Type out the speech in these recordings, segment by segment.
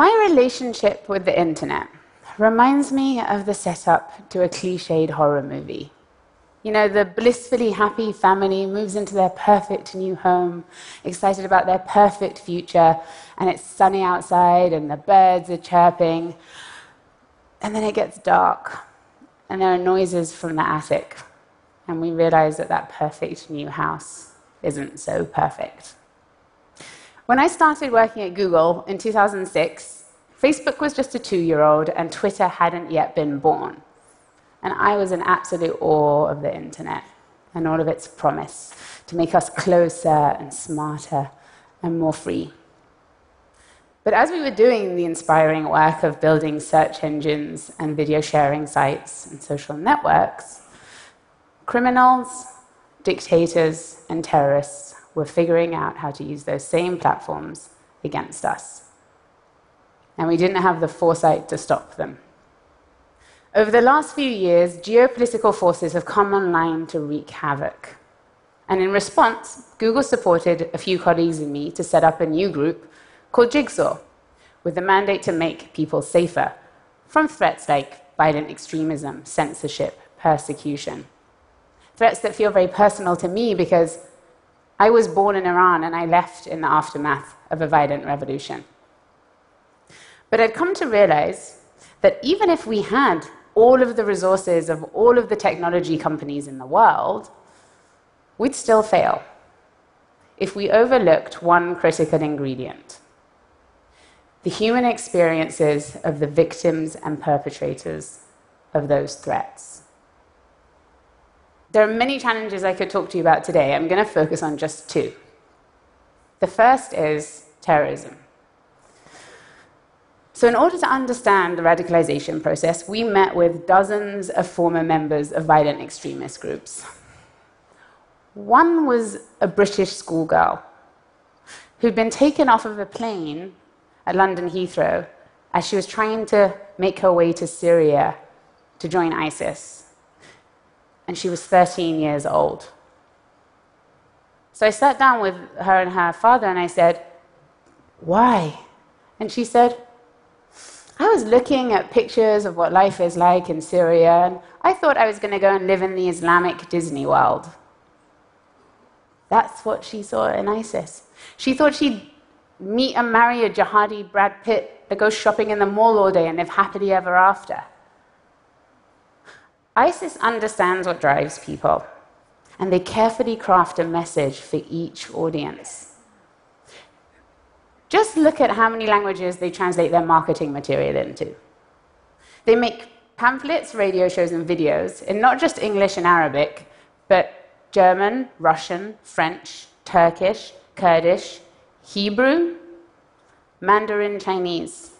My relationship with the internet reminds me of the setup to a cliched horror movie. You know, the blissfully happy family moves into their perfect new home, excited about their perfect future, and it's sunny outside and the birds are chirping. And then it gets dark, and there are noises from the attic, and we realize that that perfect new house isn't so perfect. When I started working at Google in 2006, Facebook was just a two year old, and Twitter hadn't yet been born. And I was in absolute awe of the internet and all of its promise to make us closer and smarter and more free. But as we were doing the inspiring work of building search engines and video sharing sites and social networks, criminals, dictators, and terrorists were figuring out how to use those same platforms against us. And we didn't have the foresight to stop them. Over the last few years, geopolitical forces have come online to wreak havoc. And in response, Google supported a few colleagues and me to set up a new group called Jigsaw, with the mandate to make people safer from threats like violent extremism, censorship, persecution. Threats that feel very personal to me because I was born in Iran and I left in the aftermath of a violent revolution. But I'd come to realize that even if we had all of the resources of all of the technology companies in the world, we'd still fail if we overlooked one critical ingredient the human experiences of the victims and perpetrators of those threats. There are many challenges I could talk to you about today. I'm going to focus on just two. The first is terrorism. So, in order to understand the radicalization process, we met with dozens of former members of violent extremist groups. One was a British schoolgirl who'd been taken off of a plane at London Heathrow as she was trying to make her way to Syria to join ISIS. And she was 13 years old. So I sat down with her and her father and I said, Why? And she said, I was looking at pictures of what life is like in Syria, and I thought I was going to go and live in the Islamic Disney world. That's what she saw in ISIS. She thought she'd meet and marry a jihadi Brad Pitt that goes shopping in the mall all day and live happily ever after. ISIS understands what drives people, and they carefully craft a message for each audience. Just look at how many languages they translate their marketing material into. They make pamphlets, radio shows, and videos in not just English and Arabic, but German, Russian, French, Turkish, Kurdish, Hebrew, Mandarin Chinese.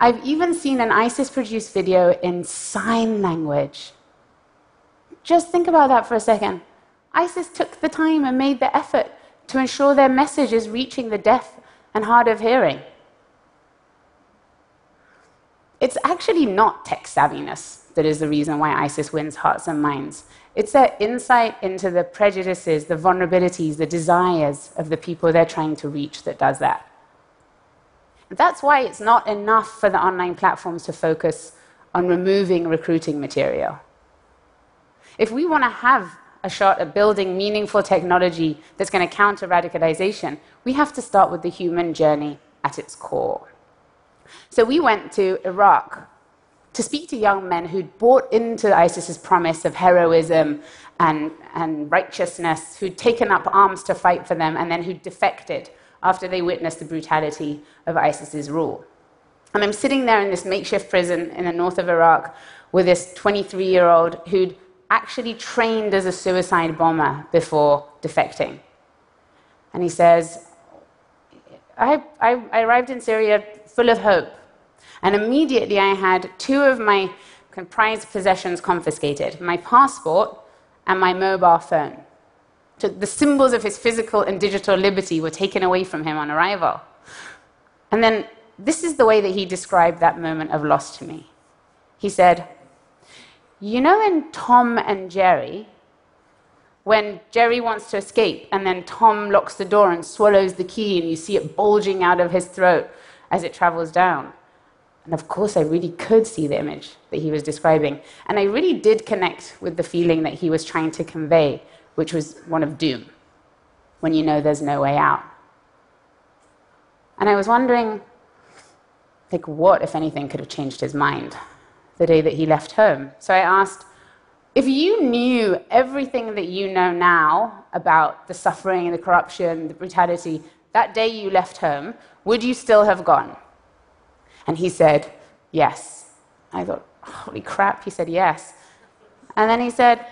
I've even seen an ISIS produced video in sign language. Just think about that for a second. ISIS took the time and made the effort to ensure their message is reaching the deaf and hard of hearing. It's actually not tech savviness that is the reason why ISIS wins hearts and minds. It's their insight into the prejudices, the vulnerabilities, the desires of the people they're trying to reach that does that. That's why it's not enough for the online platforms to focus on removing recruiting material. If we want to have a shot at building meaningful technology that's going to counter radicalization, we have to start with the human journey at its core. So we went to Iraq to speak to young men who'd bought into ISIS's promise of heroism and, and righteousness, who'd taken up arms to fight for them, and then who'd defected after they witnessed the brutality of ISIS's rule. And I'm sitting there in this makeshift prison in the north of Iraq with this 23 year old who'd actually trained as a suicide bomber before defecting. And he says, I, I, I, arrived in Syria full of hope. And immediately I had two of my prized possessions confiscated my passport and my mobile phone. The symbols of his physical and digital liberty were taken away from him on arrival. And then this is the way that he described that moment of loss to me. He said, you know, in Tom and Jerry, when Jerry wants to escape and then Tom locks the door and swallows the key and you see it bulging out of his throat as it travels down. And of course, I really could see the image that he was describing. And I really did connect with the feeling that he was trying to convey, which was one of doom, when you know there's no way out. And I was wondering, like, what, if anything, could have changed his mind the day that he left home? So I asked, if you knew everything that you know now about the suffering, and the corruption, the brutality, that day you left home, would you still have gone? And he said, Yes. I thought, Holy crap, he said, Yes. And then he said,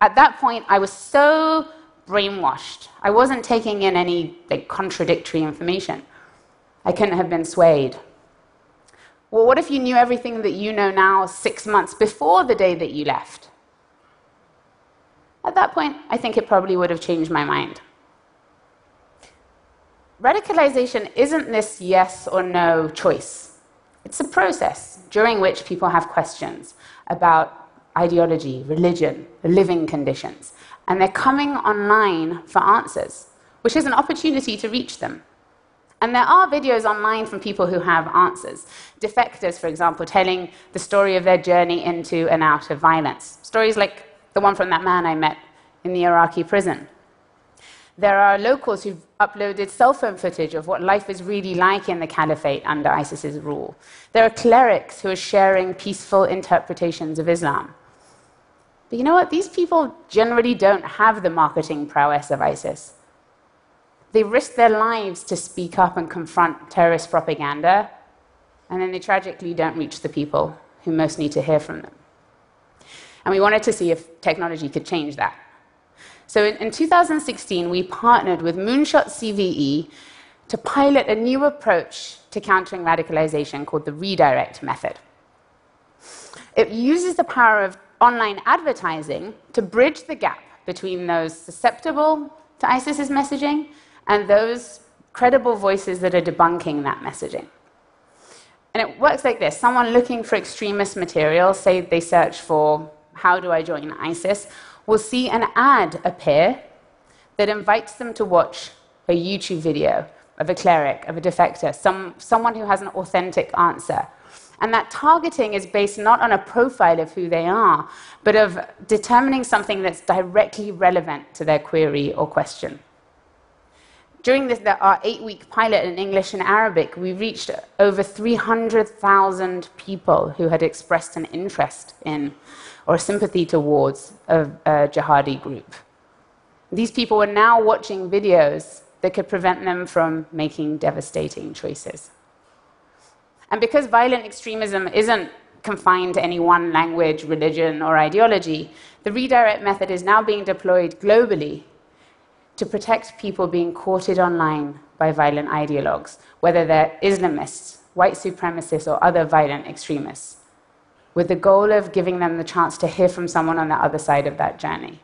At that point, I was so brainwashed. I wasn't taking in any like, contradictory information. I couldn't have been swayed. Well, what if you knew everything that you know now six months before the day that you left? At that point, I think it probably would have changed my mind. Radicalization isn't this yes or no choice. It's a process during which people have questions about ideology, religion, living conditions, and they're coming online for answers, which is an opportunity to reach them. And there are videos online from people who have answers. Defectors, for example, telling the story of their journey into and out of violence. Stories like the one from that man I met in the Iraqi prison. There are locals who've uploaded cell phone footage of what life is really like in the caliphate under ISIS's rule. There are clerics who are sharing peaceful interpretations of Islam. But you know what? These people generally don't have the marketing prowess of ISIS. They risk their lives to speak up and confront terrorist propaganda, and then they tragically don't reach the people who most need to hear from them. And we wanted to see if technology could change that. So in, in 2016, we partnered with Moonshot CVE to pilot a new approach to countering radicalization called the redirect method. It uses the power of online advertising to bridge the gap between those susceptible to ISIS's messaging and those credible voices that are debunking that messaging. And it works like this someone looking for extremist material, say they search for how do I join ISIS, will see an ad appear that invites them to watch a YouTube video of a cleric, of a defector, some, someone who has an authentic answer. And that targeting is based not on a profile of who they are, but of determining something that's directly relevant to their query or question. During this, our eight week pilot in English and Arabic, we reached over 300,000 people who had expressed an interest in or sympathy towards a, a jihadi group. These people were now watching videos that could prevent them from making devastating choices. And because violent extremism isn't confined to any one language, religion, or ideology, the redirect method is now being deployed globally to protect people being courted online by violent ideologues, whether they're Islamists, white supremacists, or other violent extremists, with the goal of giving them the chance to hear from someone on the other side of that journey.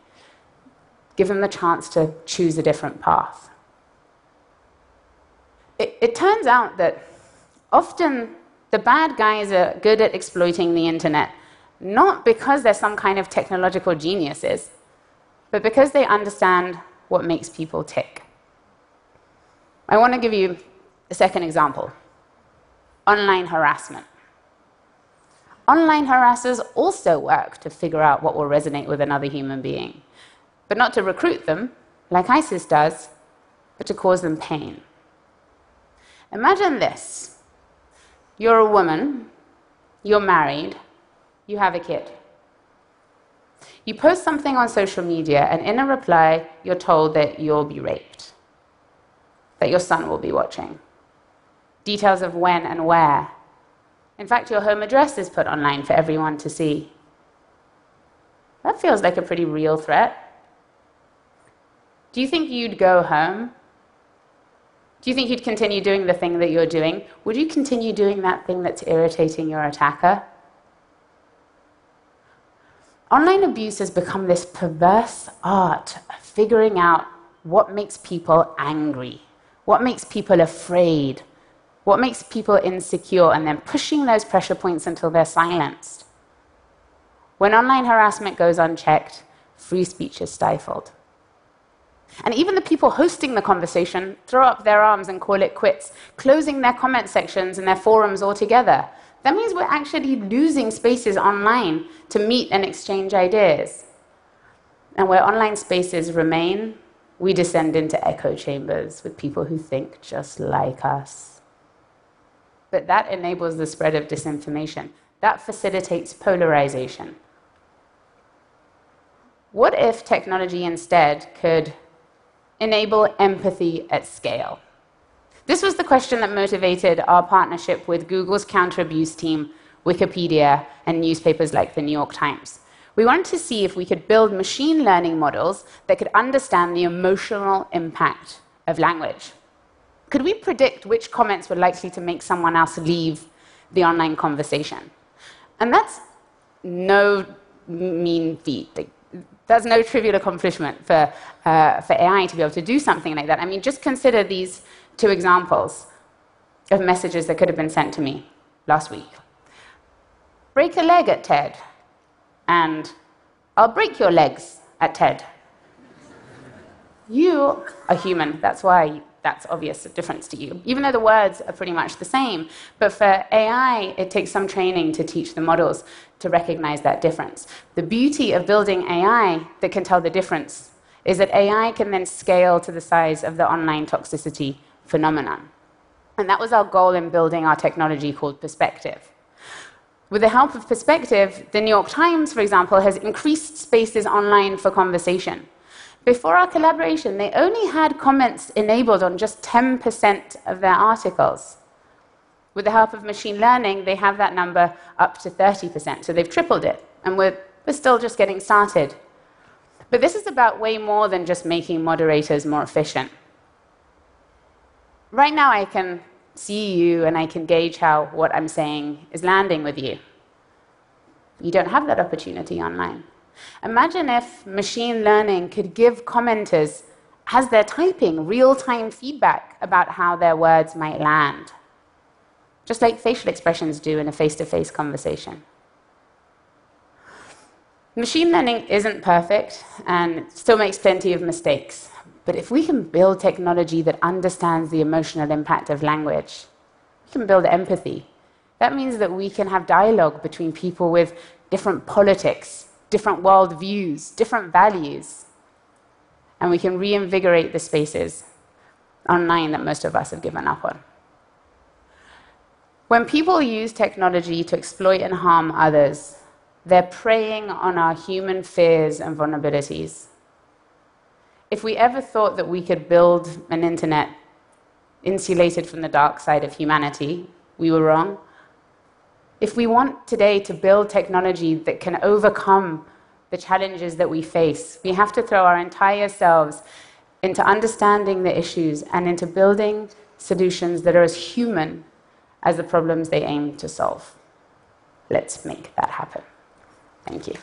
Give them the chance to choose a different path. It, it turns out that often the bad guys are good at exploiting the internet, not because they're some kind of technological geniuses, but because they understand what makes people tick. I want to give you a second example online harassment. Online harassers also work to figure out what will resonate with another human being, but not to recruit them, like ISIS does, but to cause them pain. Imagine this you're a woman, you're married, you have a kid. You post something on social media, and in a reply, you're told that you'll be raped, that your son will be watching. Details of when and where. In fact, your home address is put online for everyone to see. That feels like a pretty real threat. Do you think you'd go home? Do you think you'd continue doing the thing that you're doing? Would you continue doing that thing that's irritating your attacker? Online abuse has become this perverse art of figuring out what makes people angry, what makes people afraid, what makes people insecure, and then pushing those pressure points until they're silenced. When online harassment goes unchecked, free speech is stifled. And even the people hosting the conversation throw up their arms and call it quits, closing their comment sections and their forums altogether. That means we're actually losing spaces online to meet and exchange ideas. And where online spaces remain, we descend into echo chambers with people who think just like us. But that enables the spread of disinformation. That facilitates polarization. What if technology instead could enable empathy at scale? This was the question that motivated our partnership with Google's counter abuse team, Wikipedia, and newspapers like the New York Times. We wanted to see if we could build machine learning models that could understand the emotional impact of language. Could we predict which comments were likely to make someone else leave the online conversation? And that's no mean feat. Like, that's no trivial accomplishment for, uh, for AI to be able to do something like that. I mean, just consider these two examples of messages that could have been sent to me last week. Break a leg at TED and I'll break your legs at TED. You are human, that's why that's obvious difference to you, even though the words are pretty much the same. But for AI, it takes some training to teach the models to recognize that difference. The beauty of building AI that can tell the difference is that AI can then scale to the size of the online toxicity phenomenon. And that was our goal in building our technology called Perspective. With the help of perspective, the New York Times, for example, has increased spaces online for conversation. Before our collaboration, they only had comments enabled on just 10% of their articles. With the help of machine learning, they have that number up to 30%, so they've tripled it, and we're, we're still just getting started. But this is about way more than just making moderators more efficient. Right now, I can see you and I can gauge how what I'm saying is landing with you. You don't have that opportunity online. Imagine if machine learning could give commenters, as they're typing, real time feedback about how their words might land, just like facial expressions do in a face to face conversation. Machine learning isn't perfect and still makes plenty of mistakes. But if we can build technology that understands the emotional impact of language, we can build empathy. That means that we can have dialogue between people with different politics, different world views, different values. And we can reinvigorate the spaces online that most of us have given up on. When people use technology to exploit and harm others, they're preying on our human fears and vulnerabilities. If we ever thought that we could build an internet insulated from the dark side of humanity, we were wrong. If we want today to build technology that can overcome the challenges that we face, we have to throw our entire selves into understanding the issues and into building solutions that are as human as the problems they aim to solve. Let's make that happen. Thank you.